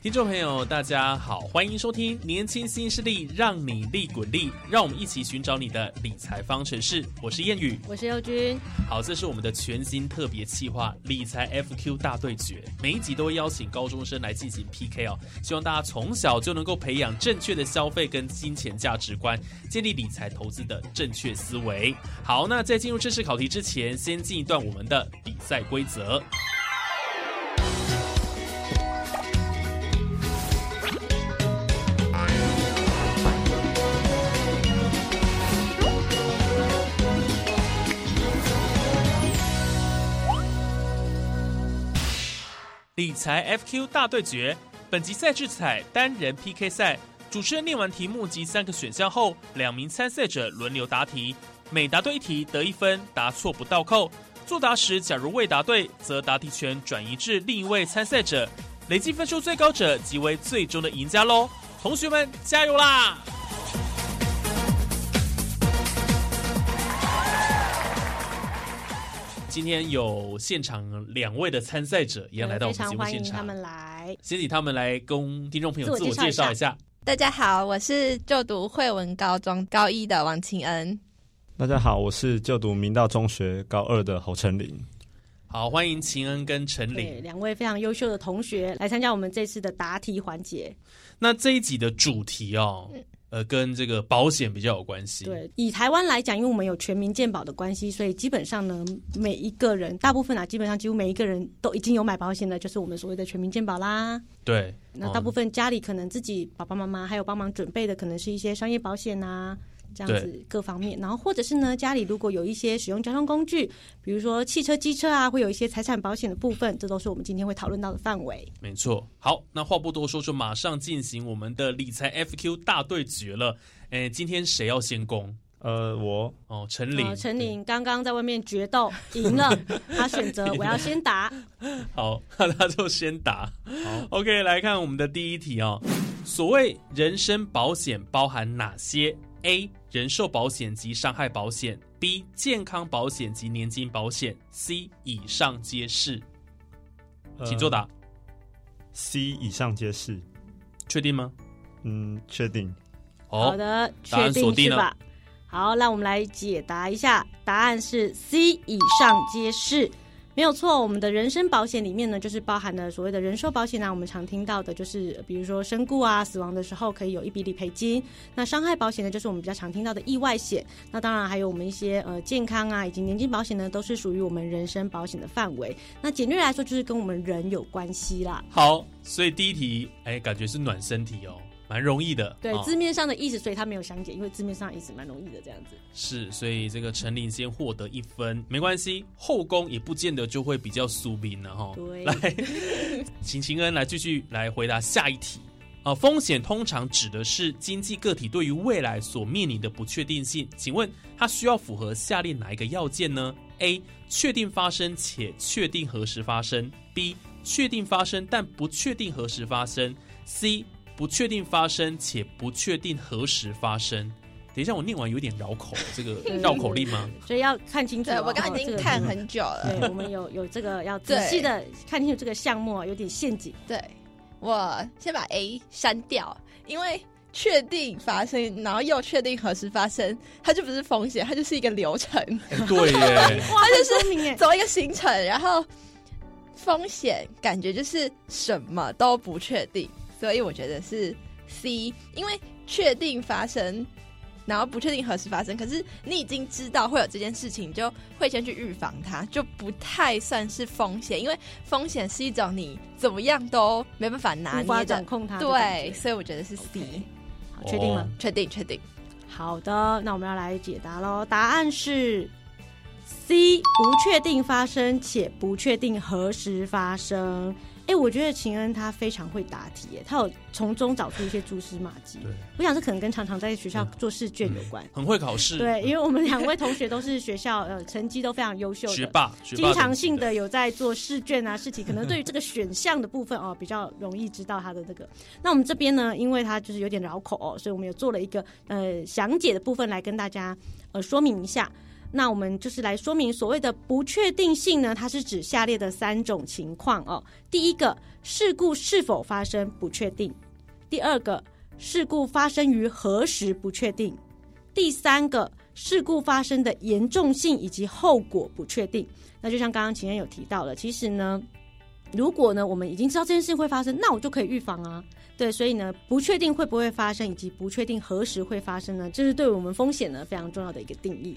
听众朋友，大家好，欢迎收听《年轻新势力》，让你利滚利，让我们一起寻找你的理财方程式。我是谚语，我是佑君。好，这是我们的全新特别企划——理财 FQ 大对决。每一集都会邀请高中生来进行 PK 哦，希望大家从小就能够培养正确的消费跟金钱价值观，建立理财投资的正确思维。好，那在进入正式考题之前，先进一段我们的比赛规则。理财 FQ 大对决，本集赛制采单人 PK 赛。主持人念完题目及三个选项后，两名参赛者轮流答题，每答对一题得一分，答错不倒扣。作答时假如未答对，则答题权转移至另一位参赛者，累计分数最高者即为最终的赢家喽！同学们加油啦！今天有现场两位的参赛者一样来到我们节目现场，他们来，先请他们来跟听众朋友自我介绍一下。大家好，我是就读惠文高中高一的王清恩。大家好，我是就读明道中学高二的侯成林。好，欢迎秦恩跟陈林两位非常优秀的同学来参加我们这次的答题环节。那这一集的主题哦。呃，跟这个保险比较有关系。对，以台湾来讲，因为我们有全民健保的关系，所以基本上呢，每一个人，大部分啊，基本上几乎每一个人都已经有买保险的，就是我们所谓的全民健保啦。对。那大部分家里可能自己爸爸妈妈还有帮忙准备的，可能是一些商业保险啊。这样子各方面，然后或者是呢，家里如果有一些使用交通工具，比如说汽车、机车啊，会有一些财产保险的部分，这都是我们今天会讨论到的范围。没错，好，那话不多说，就马上进行我们的理财 FQ 大对决了。哎，今天谁要先攻？呃，我哦，陈林，陈林刚刚在外面决斗赢了，他选择我要先答。好，那他就先答。好，OK，来看我们的第一题哦。所谓人身保险包含哪些？A 人寿保险及伤害保险，B 健康保险及年金保险，C 以上皆是，请作答。C 以上皆是，确定吗？嗯，确定。好的，确定是吧？好，那我们来解答一下，答案是 C 以上皆是。没有错，我们的人身保险里面呢，就是包含了所谓的人寿保险啊，我们常听到的就是，比如说身故啊、死亡的时候可以有一笔理赔金。那伤害保险呢，就是我们比较常听到的意外险。那当然还有我们一些呃健康啊，以及年金保险呢，都是属于我们人身保险的范围。那简略来说，就是跟我们人有关系啦。好，所以第一题，哎，感觉是暖身题哦。蛮容易的，对字面上的意思，所以他没有详解，因为字面上意思蛮容易的这样子。是，所以这个陈琳先获得一分，没关系，后宫也不见得就会比较苏明了哈。对，来，请 秦恩来继续来回答下一题啊。风险通常指的是经济个体对于未来所面临的不确定性，请问它需要符合下列哪一个要件呢？A. 确定发生且确定何时发生；B. 确定发生但不确定何时发生；C. 不确定发生且不确定何时发生。等一下，我念完有点绕口，这个 绕口令吗？所以要看清楚。我刚刚已经看很久了。对，我们有有这个要仔细的看清楚这个项目，有点陷阱。对，我先把 A 删掉，因为确定发生，然后又确定何时发生，它就不是风险，它就是一个流程。对耶，它就是走一个行程，然后风险感觉就是什么都不确定。所以我觉得是 C，因为确定发生，然后不确定何时发生，可是你已经知道会有这件事情，就会先去预防它，就不太算是风险，因为风险是一种你怎么样都没办法拿捏的，掌控它。对，，所以我觉得是 C，好确定吗？哦确定确定。好的，那我们要来解答喽。答案是 C，不确定发生且不确定何时发生。哎，我觉得秦恩他非常会答题耶，他有从中找出一些蛛丝马迹。对，我想这可能跟常常在学校做试卷有关。很会考试，对，因为我们两位同学都是学校呃成绩都非常优秀的，学霸，学霸经常性的有在做试卷啊试题，可能对于 这个选项的部分哦比较容易知道他的这个。那我们这边呢，因为它就是有点绕口哦，所以我们有做了一个呃详解的部分来跟大家呃说明一下。那我们就是来说明所谓的不确定性呢，它是指下列的三种情况哦。第一个，事故是否发生不确定；第二个，事故发生于何时不确定；第三个，事故发生的严重性以及后果不确定。那就像刚刚秦恩有提到了，其实呢，如果呢我们已经知道这件事情会发生，那我就可以预防啊。对，所以呢，不确定会不会发生，以及不确定何时会发生呢，这是对我们风险呢非常重要的一个定义。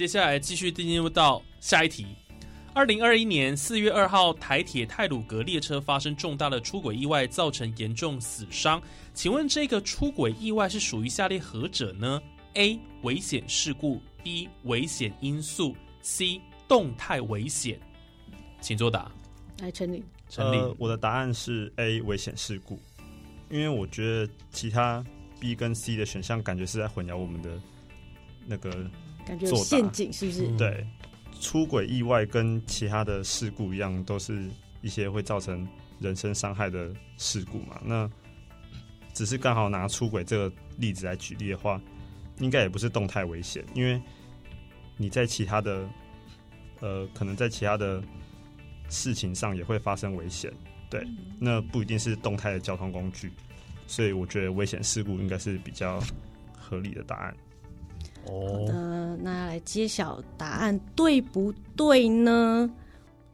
接下来继续进入到下一题。二零二一年四月二号，台铁泰鲁格列车发生重大的出轨意外，造成严重死伤。请问这个出轨意外是属于下列何者呢？A. 危险事故，B. 危险因素，C. 动态危险。请作答。来，陈理，陈立，呃，我的答案是 A 危险事故，因为我觉得其他 B 跟 C 的选项感觉是在混淆我们的那个感觉有陷阱是不是？嗯对出轨意外跟其他的事故一样，都是一些会造成人身伤害的事故嘛。那只是刚好拿出轨这个例子来举例的话，应该也不是动态危险，因为你在其他的呃，可能在其他的事情上也会发生危险，对，那不一定是动态的交通工具，所以我觉得危险事故应该是比较合理的答案。好，的，那来揭晓答案对不对呢？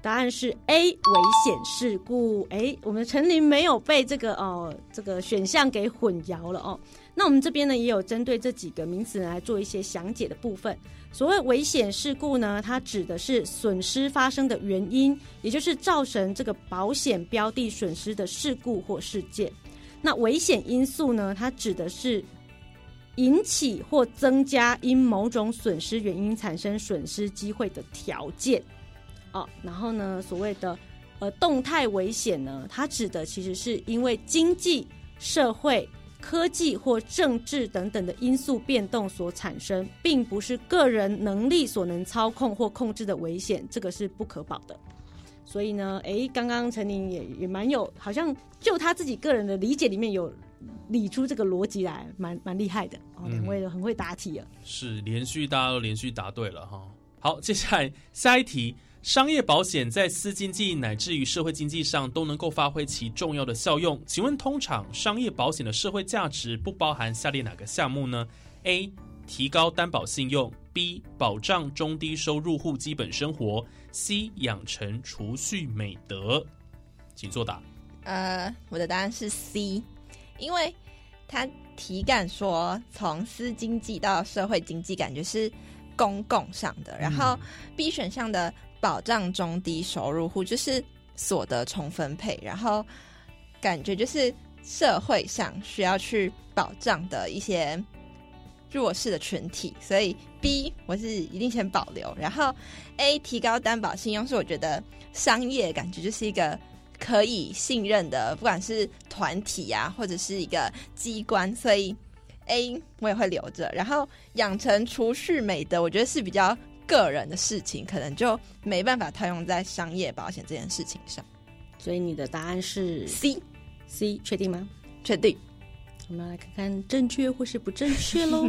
答案是 A 危险事故。哎，我们陈林没有被这个哦这个选项给混淆了哦。那我们这边呢也有针对这几个名词来做一些详解的部分。所谓危险事故呢，它指的是损失发生的原因，也就是造成这个保险标的损失的事故或事件。那危险因素呢，它指的是引起或增加因某种损失原因产生损失机会的条件。哦，然后呢，所谓的呃动态危险呢，它指的其实是因为经济、社会、科技或政治等等的因素变动所产生，并不是个人能力所能操控或控制的危险，这个是不可保的。所以呢，诶，刚刚陈宁也也蛮有，好像就他自己个人的理解里面有理出这个逻辑来，蛮蛮厉害的哦。两位很会答题啊。是连续大家都连续答对了哈。好，接下来下一题，商业保险在私经济乃至于社会经济上都能够发挥其重要的效用。请问，通常商业保险的社会价值不包含下列哪个项目呢？A. 提高担保信用；B. 保障中低收入户基本生活；C. 养成储蓄美德。请作答。呃，我的答案是 C，因为他体感说从私经济到社会经济，感觉是公共上的。然后 B 选项的保障中低收入户就是所得重分配，然后感觉就是社会上需要去保障的一些弱势的群体，所以 B 我是一定先保留。然后 A 提高担保信用是我觉得商业感觉就是一个可以信任的，不管是团体啊，或者是一个机关，所以 A 我也会留着。然后养成储蓄美德，我觉得是比较个人的事情，可能就没办法套用在商业保险这件事情上。所以你的答案是 C C，确定吗？确定。我们来看看正确或是不正确喽。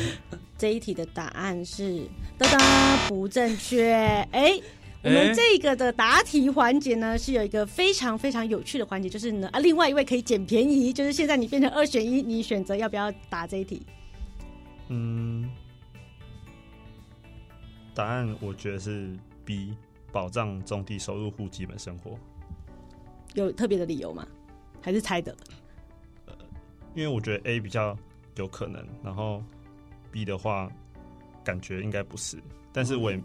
这一题的答案是哒哒不正确。哎，我们这个的答题环节呢，是有一个非常非常有趣的环节，就是呢啊，另外一位可以捡便宜，就是现在你变成二选一，你选择要不要答这一题。嗯，答案我觉得是 B，保障中低收入户基本生活。有特别的理由吗？还是猜的？因为我觉得 A 比较有可能，然后 B 的话感觉应该不是，但是我也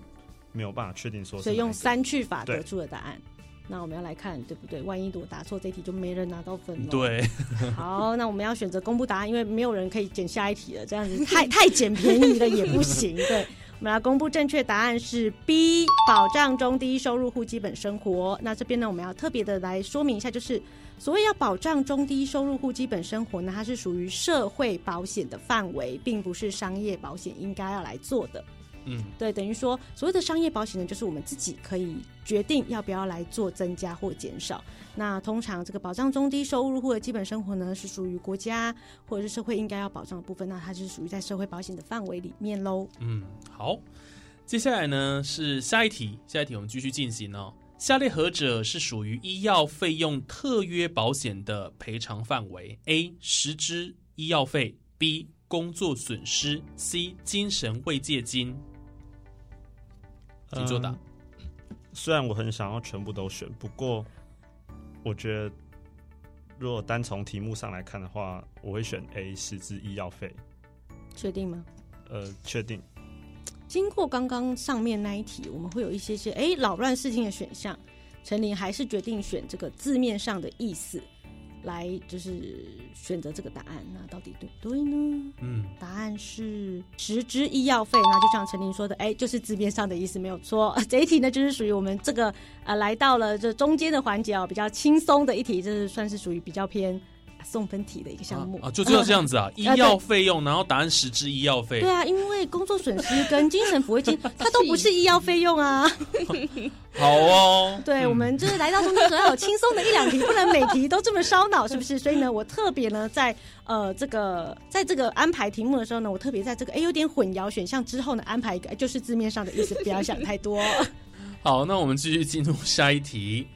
没有办法确定说所以用三去法得出的答案。那我们要来看对不对？万一我答错这题，就没人拿到分了。，对，好，那我们要选择公布答案，因为没有人可以捡下一题了，这样子 太太捡便宜了也不行。对，我们来公布正确答案是 B，保障中低收入户基本生活。那这边呢，我们要特别的来说明一下，就是所谓要保障中低收入户基本生活呢，它是属于社会保险的范围，并不是商业保险应该要来做的。嗯，对，等于说所谓的商业保险呢，就是我们自己可以决定要不要来做增加或减少。那通常这个保障中低收入户的基本生活呢，是属于国家或者是社会应该要保障的部分，那它就是属于在社会保险的范围里面喽。嗯，好，接下来呢是下一题，下一题我们继续进行哦。下列何者是属于医药费用特约保险的赔偿范围？A. 实支医药费；B. 工作损失；C. 精神慰藉金。请作答。嗯虽然我很想要全部都选，不过我觉得如果单从题目上来看的话，我会选 A 十支医药费。确定吗？呃，确定。经过刚刚上面那一题，我们会有一些些哎扰乱视听的选项。陈琳还是决定选这个字面上的意思来，就是选择这个答案。那到底对不对呢？嗯，答案是十支医药费，那就像陈琳说的，哎，就是字面上的意思没有错。这一题呢，就是属于我们这个呃来到了这中间的环节哦，比较轻松的一题，这是算是属于比较偏送分题的一个项目啊，就就这样子啊，医药费用，然后答案实支医药费对，啊，因为工作损失跟精神抚慰金，它都不是医药费用啊。好哦。对，嗯我们就是来到中间总要有轻松的一两题，不能每题都这么烧脑，是不是？所以呢，我特别呢，在呃这个在这个安排题目的时候呢，我特别在这个哎有点混淆选项之后呢，安排一个哎就是字面上的意思，不要想太多。好，那我们继续进入下一题。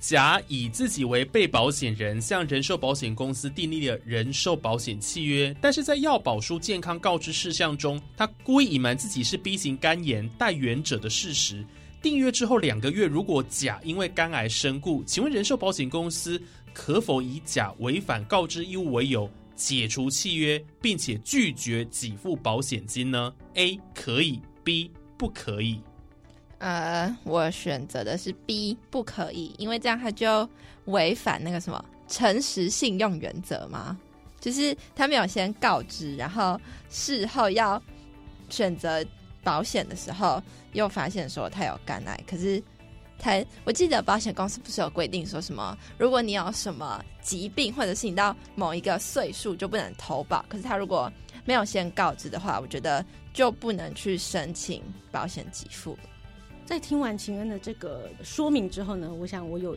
甲以自己为被保险人，向人寿保险公司订立了人寿保险契约，但是在要保书健康告知事项中，他故意隐瞒自己是 B 型肝炎带源者的事实。订约之后两个月，如果甲因为肝癌身故，请问人寿保险公司可否以甲违反告知义务为由解除契约，并且拒绝给付保险金呢？A 可以，B 不可以。呃，我选择的是 B，不可以，因为这样他就违反那个什么诚实信用原则嘛，就是他没有先告知，然后事后要选择保险的时候，又发现说他有肝癌，可是他我记得保险公司不是有规定说什么，如果你有什么疾病，或者是你到某一个岁数就不能投保，可是他如果没有先告知的话，我觉得就不能去申请保险给付。在听完秦恩的这个说明之后呢，我想我有，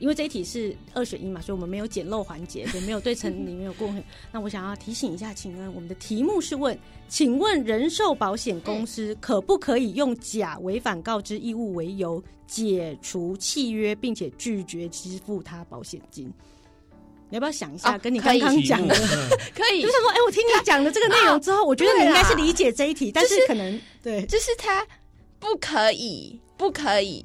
因为这一题是二选一嘛，所以我们没有捡漏环节，也，没有对陈里面有共鸣。那我想要提醒一下秦恩，我们的题目是问，请问人寿保险公司可不可以用甲违反告知义务为由解除契约，并且拒绝支付他保险金？你要不要想一下，哦跟你刚刚讲的？可以就，是说，哎、我听你讲的这个内容之后，我觉得你应该是理解这一题，但是可能对就是他不可以，不可以，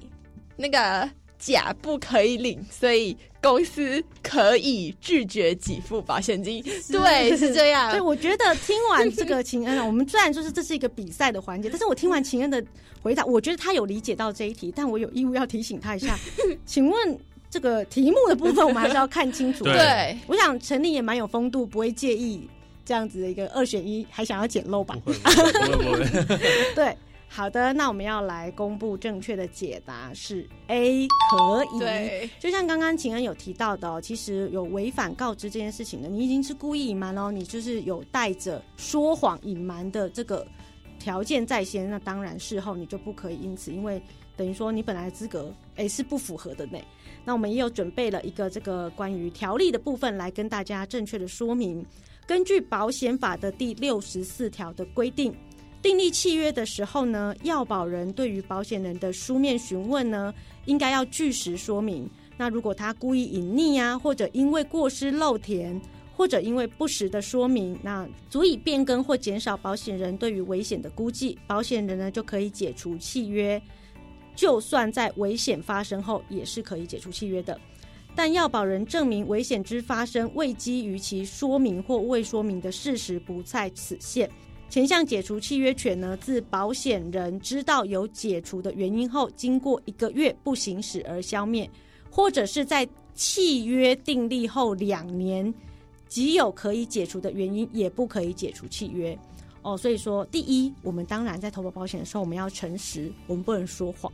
那个甲不可以领，所以公司可以拒绝给付保险金。对，是这样所以。我觉得听完这个秦恩啊，我们虽然说是这是一个比赛的环节，但是我听完秦恩的回答，我觉得他有理解到这一题，但我有义务要提醒他一下。请问这个题目的部分，我们还是要看清楚。对 对，我想陈立也蛮有风度，不会介意这样子的一个二选一，还想要捡漏吧？对。好的，那我们要来公布正确的解答是 A，可以。对，就像刚刚秦恩有提到的哦，其实有违反告知这件事情的，你已经是故意隐瞒哦，你就是有带着说谎隐瞒的这个条件在先，那当然事后你就不可以因此，因为等于说你本来资格诶是不符合的呢。那我们也有准备了一个这个关于条例的部分来跟大家正确的说明。根据保险法的第六十四条的规定。订立契约的时候呢，要保人对于保险人的书面询问呢，应该要据实说明。那如果他故意隐匿啊，或者因为过失漏填，或者因为不实的说明，那足以变更或减少保险人对于危险的估计，保险人呢就可以解除契约。就算在危险发生后，也是可以解除契约的。但要保人证明危险之发生未基于其说明或未说明的事实不在此限。前项解除契约权呢，自保险人知道有解除的原因后，经过一个月不行使而消灭，或者是在契约订立后两年即有可以解除的原因，也不可以解除契约。哦，所以说，第一，我们当然在投保保险的时候，我们要诚实，我们不能说谎。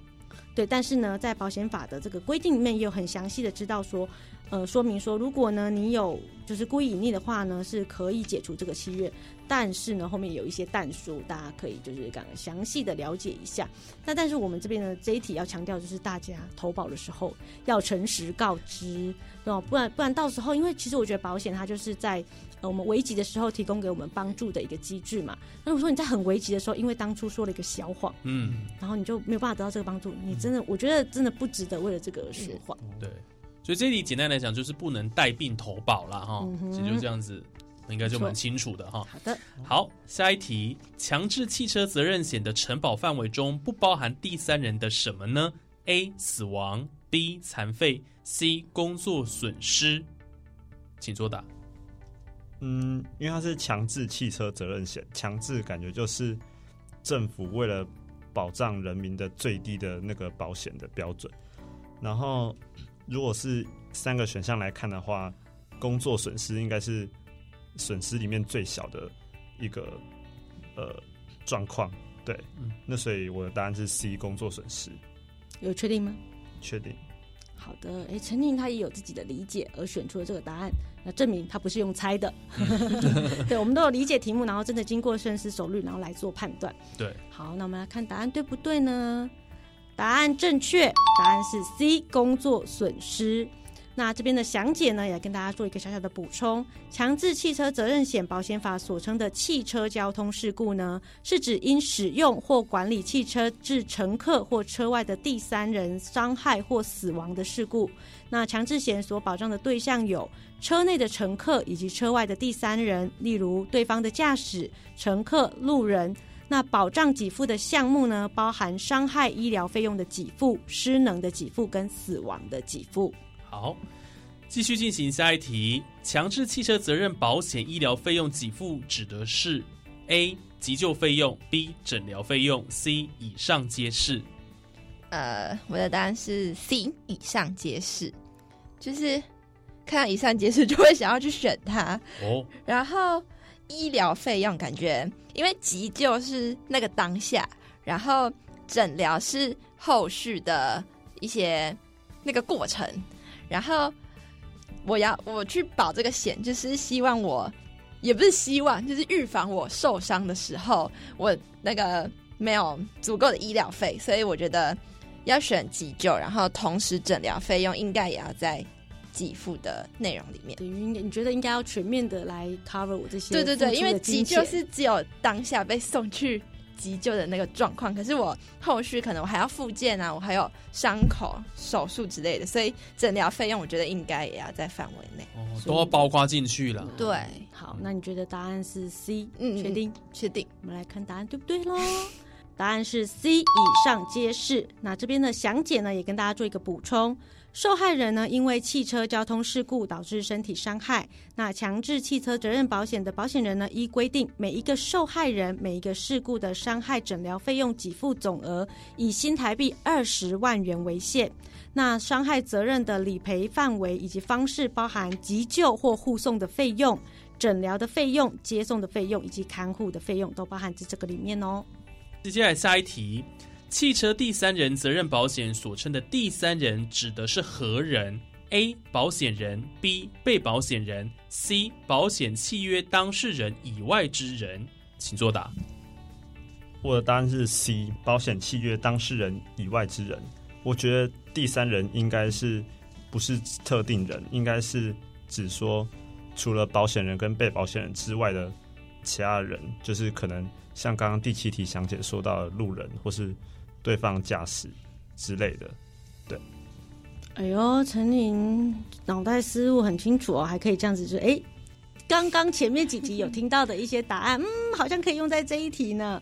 对，但是呢，在保险法的这个规定里面，也有很详细的知道说，呃，说明说，如果呢你有就是故意隐匿的话呢，是可以解除这个契约。但是呢，后面有一些但书，大家可以就是讲详细的了解一下。那但是我们这边呢，这一题要强调就是大家投保的时候要诚实告知，哦？不然不然到时候，因为其实我觉得保险它就是在。呃我们危急的时候提供给我们帮助的一个机制嘛。那如果说你在很危急的时候，因为当初说了一个小谎，嗯，然后你就没有办法得到这个帮助，你真的，我觉得真的不值得为了这个说谎。对，所以这里简单来讲就是不能带病投保了哈，其实就这样子，应该就蛮清楚的哈。好的，好，下一题，强制汽车责任险的承保范围中不包含第三人的什么呢？A. 死亡，B. 残废，C. 工作损失，请作答。嗯，因为它是强制汽车责任险，强制感觉就是政府为了保障人民的最低的那个保险的标准。然后，如果是三个选项来看的话，工作损失应该是损失里面最小的一个呃状况。对，那所以我的答案是 C，工作损失。有确定吗？确定。好的，哎，陈宁他也有自己的理解而选出了这个答案，那证明他不是用猜的。对，我们都有理解题目，然后真的经过深思熟虑，然后来做判断。对，好，那我们来看答案对不对呢？答案正确，答案是 C，工作损失。那这边的详解呢，也跟大家做一个小小的补充。强制汽车责任险保险法所称的汽车交通事故呢，是指因使用或管理汽车致乘客或车外的第三人伤害或死亡的事故。那强制险所保障的对象有车内的乘客以及车外的第三人，例如对方的驾驶、乘客、路人。那保障给付的项目呢，包含伤害医疗费用的给付、失能的给付跟死亡的给付。好，继续进行下一题。强制汽车责任保险医疗费用给付指的是 A 急救费用，B 诊疗费用，C 以上皆是。呃，我的答案是 C 以上皆是，就是看到以上皆是就会想要去选它哦。然后医疗费用感觉，因为急救是那个当下，然后诊疗是后续的一些那个过程。然后我要我去保这个险，就是希望我也不是希望，就是预防我受伤的时候，我那个没有足够的医疗费，所以我觉得要选急救，然后同时诊疗费用应该也要在给付的内容里面。等于你觉得应该要全面的来 cover 我这些？对对对，因为急救是只有当下被送去。急救的那个状况，可是我后续可能我还要复健啊，我还有伤口手术之类的，所以诊疗费用我觉得应该也要在范围内，哦，都要包括进去了。对，好，那你觉得答案是 C？嗯，确定？确定。我们来看答案对不对喽？答案是 C，以上皆是。那这边的详解呢，也跟大家做一个补充。受害人呢，因为汽车交通事故导致身体伤害，那强制汽车责任保险的保险人呢，依规定，每一个受害人每一个事故的伤害诊疗费用给付总额以新台币二十万元为限。那伤害责任的理赔范围以及方式，包含急救或护送的费用、诊疗的费用、接送的费用以及看护的费用，都包含在这个里面哦。接下来下一题。汽车第三人责任保险所称的第三人指的是何人？A. 保险人 B. 被保险人 C. 保险契约当事人以外之人，请作答。我的答案是 C. 保险契约当事人以外之人。我觉得第三人应该是不是特定人，应该是指说除了保险人跟被保险人之外的其他人，就是可能像刚刚第七题详解说到的路人或是。对方驾驶之类的，对。哎呦，陈宁脑袋思路很清楚哦，还可以这样子就哎，刚刚前面几题有听到的一些答案，嗯，好像可以用在这一题呢。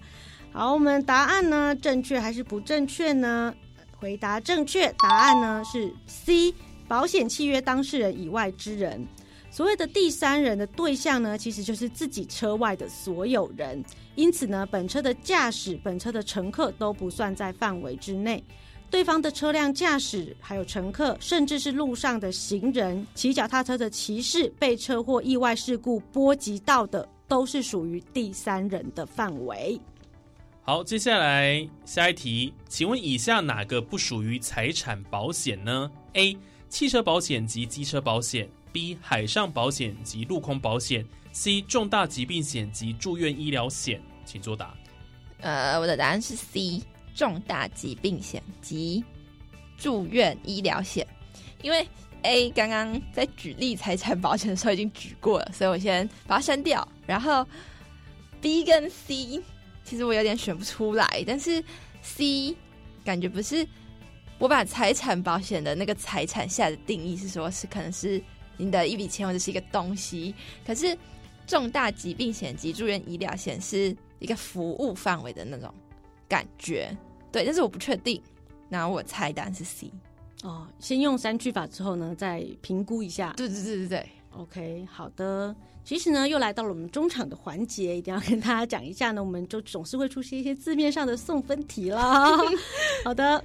好，我们答案呢正确还是不正确呢？回答正确，答案呢是 C，保险契约当事人以外之人。所谓的第三人的对象呢，其实就是自己车外的所有人。因此呢，本车的驾驶、本车的乘客都不算在范围之内。对方的车辆驾驶、还有乘客，甚至是路上的行人、骑脚踏车的骑士，被车祸意外事故波及到的，都是属于第三人的范围。好，接下来下一题，请问以下哪个不属于财产保险呢？A. 汽车保险及机车保险。B 海上保险及陆空保险，C 重大疾病险及住院医疗险，请作答。呃，我的答案是 C 重大疾病险及住院医疗险，因为 A 刚刚在举例财产保险的时候已经举过了，所以我先把它删掉。然后 B 跟 C 其实我有点选不出来，但是 C 感觉不是我把财产保险的那个财产下的定义是说，是可能是。你的一笔钱或者是一个东西，可是重大疾病险及住院医疗险是一个服务范围的那种感觉，对，但是我不确定。那我猜答案是 C。哦，先用三句法之后呢，再评估一下。对对对对对，OK，好的。其实呢，又来到了我们中场的环节，一定要跟大家讲一下呢，我们就总是会出现一些字面上的送分题啦。好的。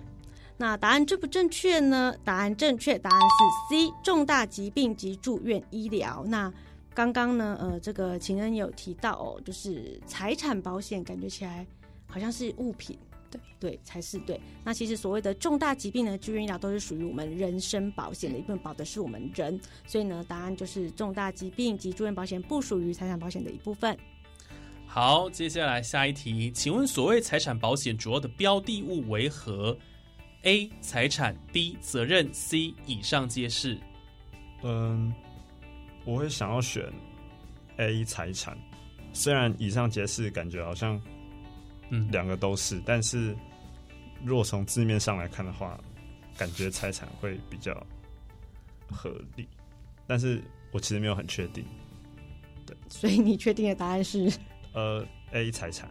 那答案正不正确呢？答案正确，答案是 C，重大疾病及住院医疗。那刚刚呢？呃，这个情人有提到哦，就是财产保险，感觉起来好像是物品，对对才是对。那其实所谓的重大疾病呢，住院医疗都是属于我们人身保险的一部分，保的是我们人。所以呢，答案就是重大疾病及住院保险不属于财产保险的一部分。好，接下来下一题，请问所谓财产保险主要的标的物为何？A 财产，B 责任，C 以上皆是。嗯，我会想要选 A 财产，虽然以上皆是，感觉好像嗯两个都是，但是若从字面上来看的话，感觉财产会比较合理，但是我其实没有很确定。对，所以你确定的答案是？呃，A 财产。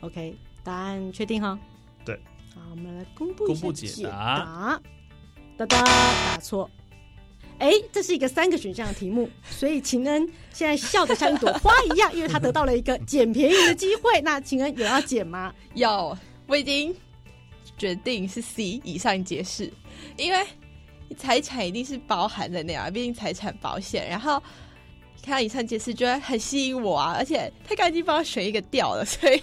OK，答案确定哈？对。好，我们来公布公布解答。哒哒，答错。哎，这是一个三个选项的题目，所以秦恩现在笑得像一朵花一样，因为他得到了一个捡便宜的机会。那秦恩有要捡吗？有，我已经决定是 C 以上解释，因为财产一定是包含在内啊，毕竟财产保险。然后。看到以上解释，觉得很吸引我啊！而且他刚已经帮我选一个掉了，所以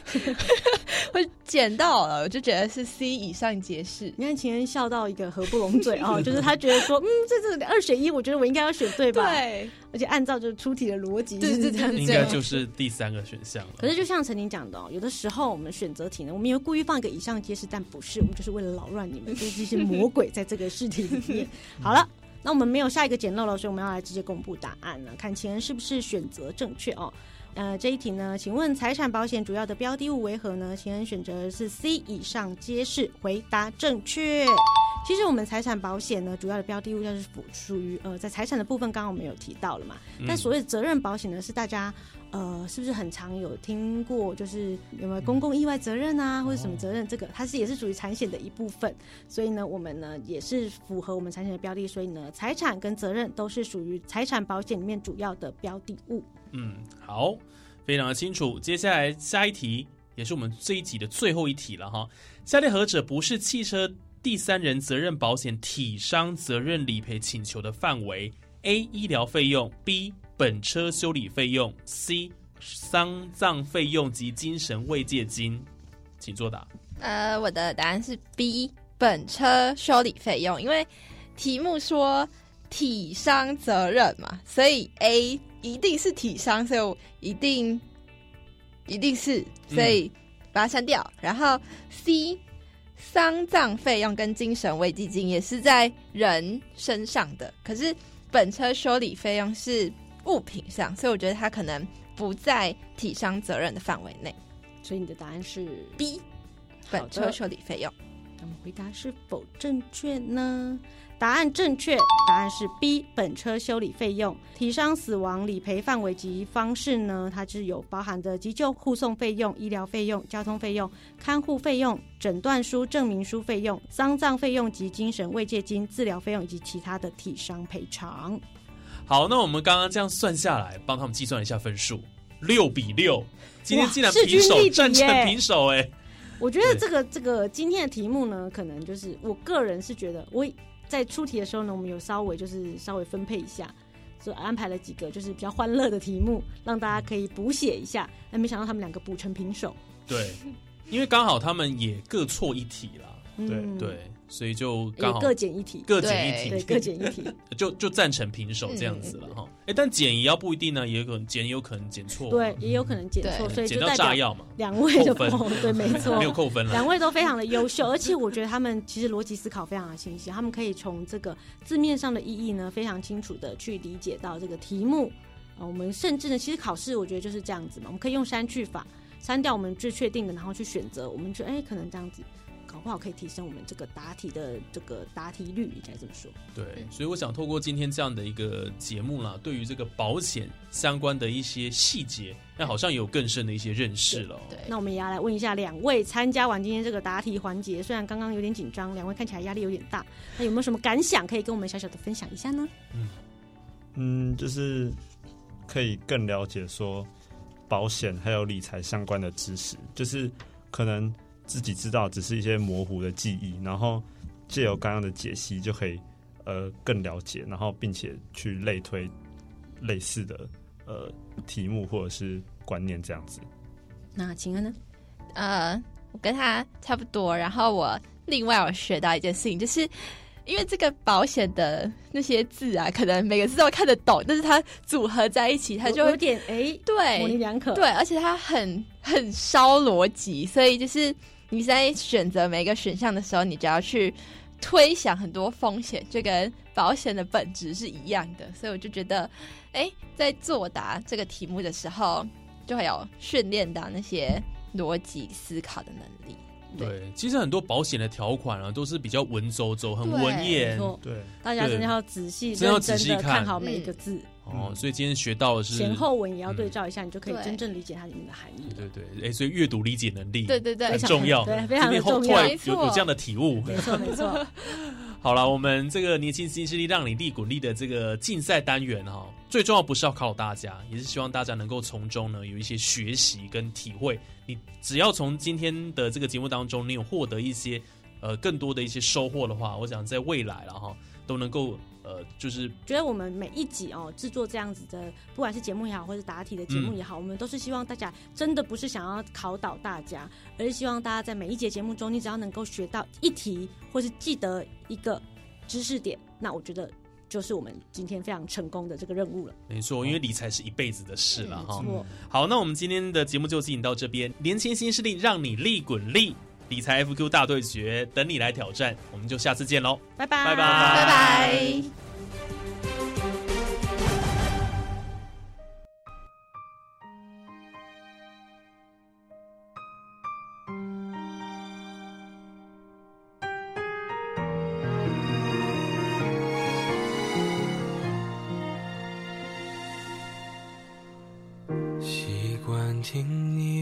我捡到了，我就觉得是 C 以上解释。你看情人笑到一个合不拢嘴 哦，就是他觉得说，嗯，这是二选一，我觉得我应该要选对吧？对，而且按照就是出题的逻辑，对对对，应该就是第三个选项了。可是就像曾经讲的，哦，有的时候我们选择题呢，我们也会故意放一个以上揭示，但不是，我们就是为了扰乱你们，就是这些魔鬼在这个试题里面。好了。那我们没有下一个捡漏了，所以我们要来直接公布答案了，看情人是不是选择正确哦。呃，这一题呢，请问财产保险主要的标的物为何呢？请问选择是 C，以上皆是，回答正确。其实我们财产保险呢，主要的标的物就是属属于呃，在财产的部分，刚刚我们有提到了嘛。但所谓责任保险呢，是大家呃，是不是很常有听过？就是有没有公共意外责任啊，或者什么责任？这个它是也是属于产险的一部分。所以呢，我们呢也是符合我们产险的标的，所以呢，财产跟责任都是属于财产保险里面主要的标的物。嗯，好，非常的清楚。接下来下一题也是我们这一集的最后一题了哈。下列何者不是汽车？第三人责任保险体伤责任理赔请求的范围：A. 医疗费用；B. 本车修理费用；C. 丧葬费用及精神慰藉金。请作答。呃，我的答案是 B. 本车修理费用，因为题目说体伤责任嘛，所以 A 一定是体伤，所以我一定一定是，所以把它删掉。然后 C。丧葬费用跟精神慰藉金也是在人身上的，可是本车修理费用是物品上，所以我觉得它可能不在体伤责任的范围内。所以你的答案是 B，本车修理费用。那么回答是否正确呢？答案正确，答案是 B，本车修理费用。体伤死亡理赔范围及方式呢？它是有包含的急救护送费用、医疗费用、交通费用、看护费用、诊断书、证明书费用、丧葬费用及精神慰藉金、治疗费用以及其他的体伤赔偿。好，那我们刚刚这样算下来，帮他们计算一下分数，六比六，今天竟然平手，战成平手，哎，我觉得这个这个今天的题目呢，可能就是我个人是觉得我。在出题的时候呢，我们有稍微就是稍微分配一下，所以安排了几个就是比较欢乐的题目，让大家可以补写一下。但没想到他们两个补成平手。对，因为刚好他们也各错一题啦。对对。所以就刚好各减一题，各减一题，对，各减一题，就就赞成平手这样子了哈。哎，但减也要不一定呢，也有可能减也有可能减错，对，也有可能减错，所以减到炸药嘛，两位的分，对，没错，没有扣分了，两位都非常的优秀，而且我觉得他们其实逻辑思考非常的清晰，他们可以从这个字面上的意义呢，非常清楚的去理解到这个题目。啊。我们甚至呢，其实考试我觉得就是这样子嘛，我们可以用删去法删掉我们最确定的，然后去选择，我们觉得哎，可能这样子。搞不好可以提升我们这个答题的这个答题率，应该这么说。对，所以我想透过今天这样的一个节目啦，对于这个保险相关的一些细节，那好像有更深的一些认识了。对，那我们也要来问一下两位参加完今天这个答题环节，虽然刚刚有点紧张，两位看起来压力有点大，那有没有什么感想可以跟我们小小的分享一下呢？嗯嗯，就是可以更了解说保险还有理财相关的知识，就是可能。自己知道只是一些模糊的记忆，然后借由刚刚的解析就可以呃更了解，然后并且去类推类似的呃题目或者是观念这样子。那晴恩呢？呃，我跟他差不多，然后我另外我学到一件事情，就是因为这个保险的那些字啊，可能每个字都看得懂，但是它组合在一起，它就有点哎，对，模棱两可，对，而且它很很烧逻辑，所以就是。你在选择每一个选项的时候，你就要去推想很多风险，就跟保险的本质是一样的。所以我就觉得，哎，在作答这个题目的时候，就会有训练到那些逻辑思考的能力。对，其实很多保险的条款啊，都是比较文绉绉、很文言。对，大家真的要仔细、真要仔细看。好每一个字。哦，所以今天学到的是前后文也要对照一下，你就可以真正理解它里面的含义。对对，哎，所以阅读理解能力，对对对，很重要，对，非常的重要。有有这样的体悟，没错没错。好了，我们这个年轻新势力让你立滚力的这个竞赛单元哈，最重要不是要靠大家，也是希望大家能够从中呢有一些学习跟体会。你只要从今天的这个节目当中，你有获得一些呃更多的一些收获的话，我想在未来了哈都能够。呃，就是觉得我们每一集哦制作这样子的，不管是节目也好，或者答题的节目也好，我们都是希望大家真的不是想要考倒大家，而是希望大家在每一节节目中，你只要能够学到一题，或是记得一个知识点，那我觉得就是我们今天非常成功的这个任务了。没错，因为理财是一辈子的事了哈。好，那我们今天的节目就进行到这边，年轻新势力让你利滚利。理财 FQ 大对决，等你来挑战，我们就下次见喽，拜拜，拜拜，拜拜。